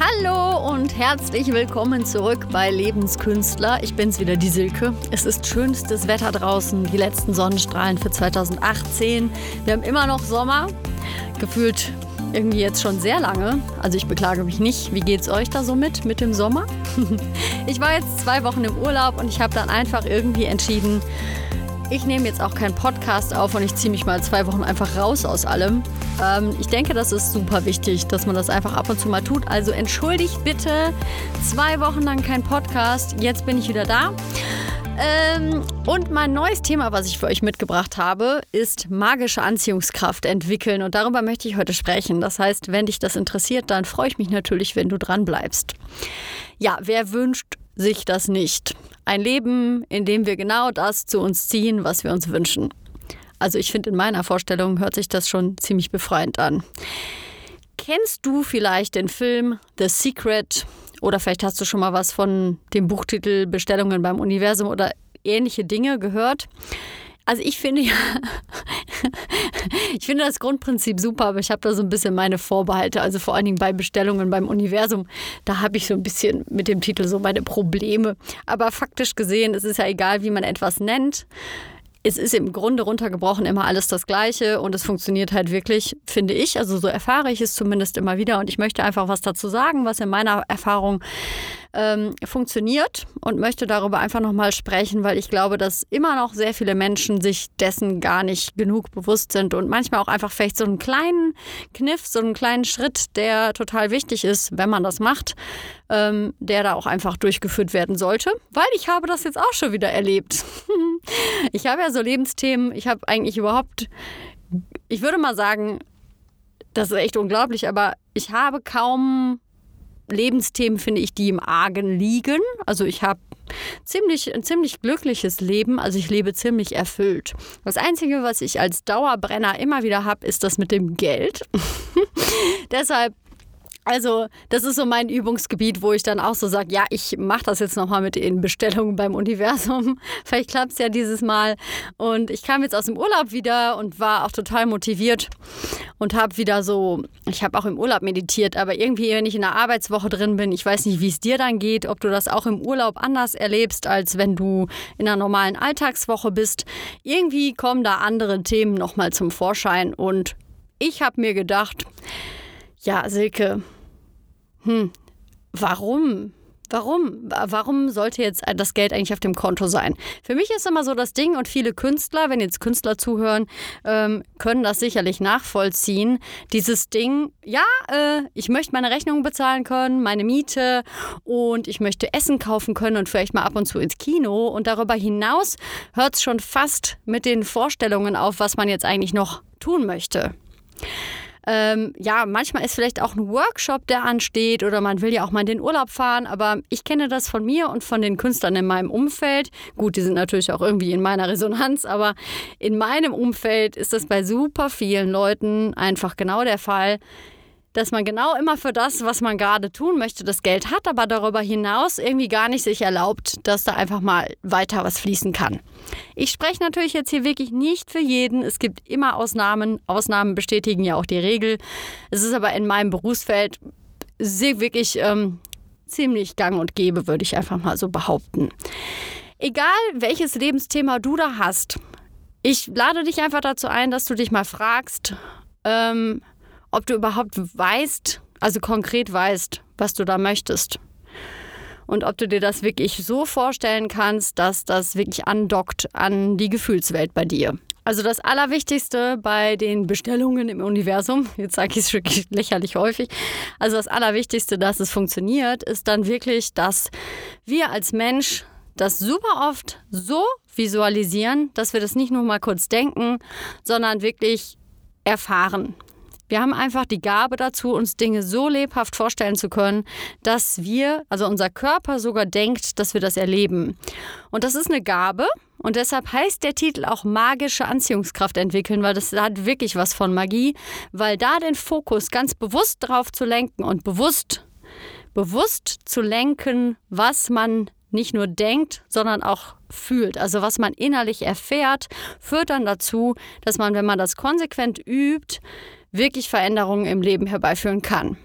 Hallo und herzlich willkommen zurück bei Lebenskünstler. Ich bin's wieder, die Silke. Es ist schönstes Wetter draußen, die letzten Sonnenstrahlen für 2018. Wir haben immer noch Sommer, gefühlt irgendwie jetzt schon sehr lange. Also ich beklage mich nicht. Wie geht's euch da so mit, mit dem Sommer? ich war jetzt zwei Wochen im Urlaub und ich habe dann einfach irgendwie entschieden, ich nehme jetzt auch keinen Podcast auf und ich ziehe mich mal zwei Wochen einfach raus aus allem. Ähm, ich denke, das ist super wichtig, dass man das einfach ab und zu mal tut. Also entschuldigt bitte zwei Wochen lang kein Podcast. Jetzt bin ich wieder da. Ähm, und mein neues Thema, was ich für euch mitgebracht habe, ist magische Anziehungskraft entwickeln. Und darüber möchte ich heute sprechen. Das heißt, wenn dich das interessiert, dann freue ich mich natürlich, wenn du dran bleibst. Ja, wer wünscht sich das nicht? Ein Leben, in dem wir genau das zu uns ziehen, was wir uns wünschen. Also ich finde, in meiner Vorstellung hört sich das schon ziemlich befreiend an. Kennst du vielleicht den Film The Secret? Oder vielleicht hast du schon mal was von dem Buchtitel Bestellungen beim Universum oder ähnliche Dinge gehört. Also ich finde ja, ich finde das Grundprinzip super, aber ich habe da so ein bisschen meine Vorbehalte. Also vor allen Dingen bei Bestellungen beim Universum, da habe ich so ein bisschen mit dem Titel so meine Probleme. Aber faktisch gesehen, es ist ja egal, wie man etwas nennt es ist im Grunde runtergebrochen immer alles das Gleiche und es funktioniert halt wirklich, finde ich. Also so erfahre ich es zumindest immer wieder und ich möchte einfach was dazu sagen, was in meiner Erfahrung ähm, funktioniert und möchte darüber einfach nochmal sprechen, weil ich glaube, dass immer noch sehr viele Menschen sich dessen gar nicht genug bewusst sind und manchmal auch einfach vielleicht so einen kleinen Kniff, so einen kleinen Schritt, der total wichtig ist, wenn man das macht, ähm, der da auch einfach durchgeführt werden sollte, weil ich habe das jetzt auch schon wieder erlebt. ich habe ja so Lebensthemen, ich habe eigentlich überhaupt, ich würde mal sagen, das ist echt unglaublich, aber ich habe kaum Lebensthemen, finde ich, die im Argen liegen. Also ich habe ziemlich, ein ziemlich glückliches Leben. Also ich lebe ziemlich erfüllt. Das Einzige, was ich als Dauerbrenner immer wieder habe, ist das mit dem Geld. Deshalb also, das ist so mein Übungsgebiet, wo ich dann auch so sage, ja, ich mache das jetzt nochmal mit den Bestellungen beim Universum. Vielleicht klappt es ja dieses Mal. Und ich kam jetzt aus dem Urlaub wieder und war auch total motiviert und habe wieder so, ich habe auch im Urlaub meditiert, aber irgendwie, wenn ich in der Arbeitswoche drin bin, ich weiß nicht, wie es dir dann geht, ob du das auch im Urlaub anders erlebst, als wenn du in einer normalen Alltagswoche bist. Irgendwie kommen da andere Themen nochmal zum Vorschein und ich habe mir gedacht, ja, Silke, hm, warum? Warum? Warum sollte jetzt das Geld eigentlich auf dem Konto sein? Für mich ist immer so das Ding und viele Künstler, wenn jetzt Künstler zuhören, ähm, können das sicherlich nachvollziehen. Dieses Ding, ja, äh, ich möchte meine Rechnungen bezahlen können, meine Miete und ich möchte Essen kaufen können und vielleicht mal ab und zu ins Kino. Und darüber hinaus hört es schon fast mit den Vorstellungen auf, was man jetzt eigentlich noch tun möchte. Ähm, ja, manchmal ist vielleicht auch ein Workshop, der ansteht oder man will ja auch mal in den Urlaub fahren, aber ich kenne das von mir und von den Künstlern in meinem Umfeld. Gut, die sind natürlich auch irgendwie in meiner Resonanz, aber in meinem Umfeld ist das bei super vielen Leuten einfach genau der Fall dass man genau immer für das, was man gerade tun möchte, das Geld hat, aber darüber hinaus irgendwie gar nicht sich erlaubt, dass da einfach mal weiter was fließen kann. Ich spreche natürlich jetzt hier wirklich nicht für jeden. Es gibt immer Ausnahmen. Ausnahmen bestätigen ja auch die Regel. Es ist aber in meinem Berufsfeld wirklich ähm, ziemlich gang und gäbe, würde ich einfach mal so behaupten. Egal welches Lebensthema du da hast, ich lade dich einfach dazu ein, dass du dich mal fragst, ähm, ob du überhaupt weißt, also konkret weißt, was du da möchtest. Und ob du dir das wirklich so vorstellen kannst, dass das wirklich andockt an die Gefühlswelt bei dir. Also das Allerwichtigste bei den Bestellungen im Universum, jetzt sage ich es wirklich lächerlich häufig, also das Allerwichtigste, dass es funktioniert, ist dann wirklich, dass wir als Mensch das super oft so visualisieren, dass wir das nicht nur mal kurz denken, sondern wirklich erfahren. Wir haben einfach die Gabe dazu, uns Dinge so lebhaft vorstellen zu können, dass wir, also unser Körper sogar denkt, dass wir das erleben. Und das ist eine Gabe. Und deshalb heißt der Titel auch magische Anziehungskraft entwickeln, weil das hat wirklich was von Magie, weil da den Fokus ganz bewusst drauf zu lenken und bewusst, bewusst zu lenken, was man nicht nur denkt, sondern auch fühlt. Also was man innerlich erfährt, führt dann dazu, dass man, wenn man das konsequent übt, wirklich Veränderungen im Leben herbeiführen kann.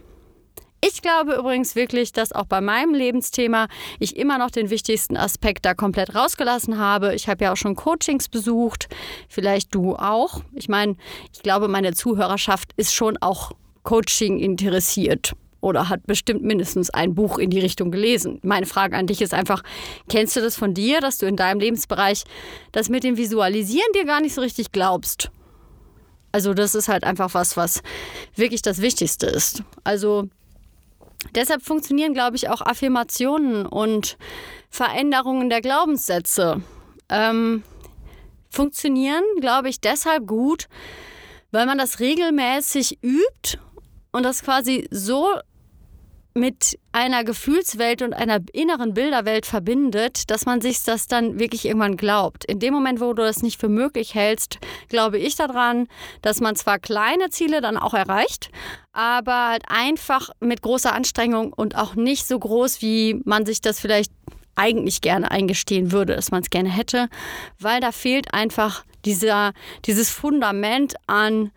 Ich glaube übrigens wirklich, dass auch bei meinem Lebensthema ich immer noch den wichtigsten Aspekt da komplett rausgelassen habe. Ich habe ja auch schon Coachings besucht, vielleicht du auch. Ich meine, ich glaube, meine Zuhörerschaft ist schon auch Coaching interessiert oder hat bestimmt mindestens ein Buch in die Richtung gelesen. Meine Frage an dich ist einfach, kennst du das von dir, dass du in deinem Lebensbereich das mit dem Visualisieren dir gar nicht so richtig glaubst? Also das ist halt einfach was, was wirklich das Wichtigste ist. Also deshalb funktionieren, glaube ich, auch Affirmationen und Veränderungen der Glaubenssätze. Ähm, funktionieren, glaube ich, deshalb gut, weil man das regelmäßig übt und das quasi so mit einer Gefühlswelt und einer inneren Bilderwelt verbindet, dass man sich das dann wirklich irgendwann glaubt. In dem Moment, wo du das nicht für möglich hältst, glaube ich daran, dass man zwar kleine Ziele dann auch erreicht, aber halt einfach mit großer Anstrengung und auch nicht so groß, wie man sich das vielleicht eigentlich gerne eingestehen würde, dass man es gerne hätte, weil da fehlt einfach dieser, dieses Fundament an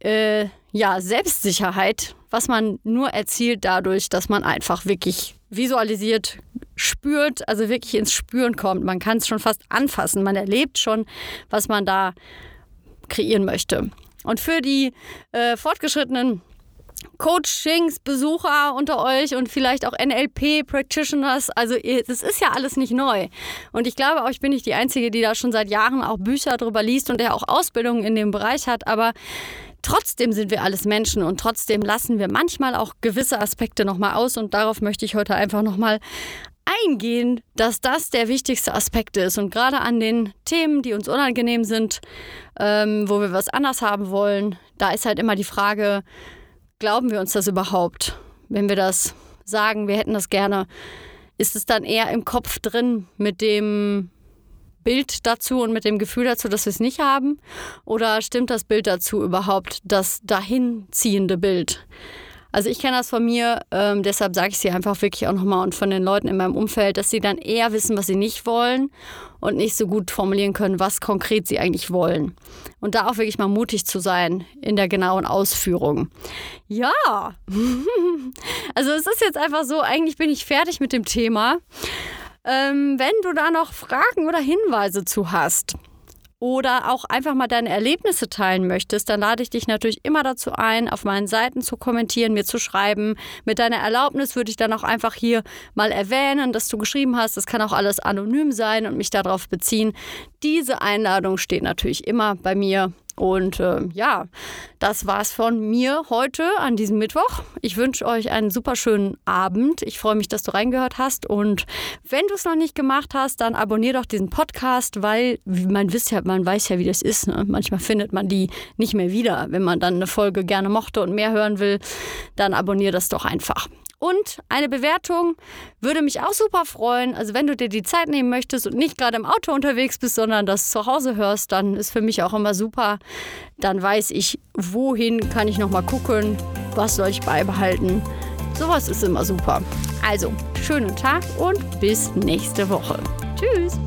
äh, ja, Selbstsicherheit, was man nur erzielt dadurch, dass man einfach wirklich visualisiert, spürt, also wirklich ins Spüren kommt. Man kann es schon fast anfassen. Man erlebt schon, was man da kreieren möchte. Und für die äh, fortgeschrittenen Coachings-Besucher unter euch und vielleicht auch NLP-Practitioners. Also das ist ja alles nicht neu. Und ich glaube auch, ich bin nicht die Einzige, die da schon seit Jahren auch Bücher darüber liest und der auch Ausbildungen in dem Bereich hat. Aber Trotzdem sind wir alles Menschen und trotzdem lassen wir manchmal auch gewisse Aspekte nochmal aus und darauf möchte ich heute einfach nochmal eingehen, dass das der wichtigste Aspekt ist. Und gerade an den Themen, die uns unangenehm sind, ähm, wo wir was anders haben wollen, da ist halt immer die Frage, glauben wir uns das überhaupt? Wenn wir das sagen, wir hätten das gerne, ist es dann eher im Kopf drin mit dem Bild dazu und mit dem Gefühl dazu, dass wir es nicht haben? Oder stimmt das Bild dazu überhaupt, das dahinziehende Bild? Also ich kenne das von mir, ähm, deshalb sage ich es hier einfach wirklich auch nochmal und von den Leuten in meinem Umfeld, dass sie dann eher wissen, was sie nicht wollen und nicht so gut formulieren können, was konkret sie eigentlich wollen. Und da auch wirklich mal mutig zu sein in der genauen Ausführung. Ja, also es ist jetzt einfach so, eigentlich bin ich fertig mit dem Thema. Ähm, wenn du da noch Fragen oder Hinweise zu hast oder auch einfach mal deine Erlebnisse teilen möchtest, dann lade ich dich natürlich immer dazu ein, auf meinen Seiten zu kommentieren, mir zu schreiben. Mit deiner Erlaubnis würde ich dann auch einfach hier mal erwähnen, dass du geschrieben hast. Das kann auch alles anonym sein und mich darauf beziehen. Diese Einladung steht natürlich immer bei mir und äh, ja, das war's von mir heute an diesem Mittwoch. Ich wünsche euch einen super schönen Abend. Ich freue mich, dass du reingehört hast. Und wenn du es noch nicht gemacht hast, dann abonnier doch diesen Podcast, weil man, wisst ja, man weiß ja, wie das ist. Ne? Manchmal findet man die nicht mehr wieder. Wenn man dann eine Folge gerne mochte und mehr hören will, dann abonnier das doch einfach. Und eine Bewertung würde mich auch super freuen. Also wenn du dir die Zeit nehmen möchtest und nicht gerade im Auto unterwegs bist, sondern das zu Hause hörst, dann ist für mich auch immer super. Dann weiß ich, wohin kann ich nochmal gucken, was soll ich beibehalten. Sowas ist immer super. Also, schönen Tag und bis nächste Woche. Tschüss.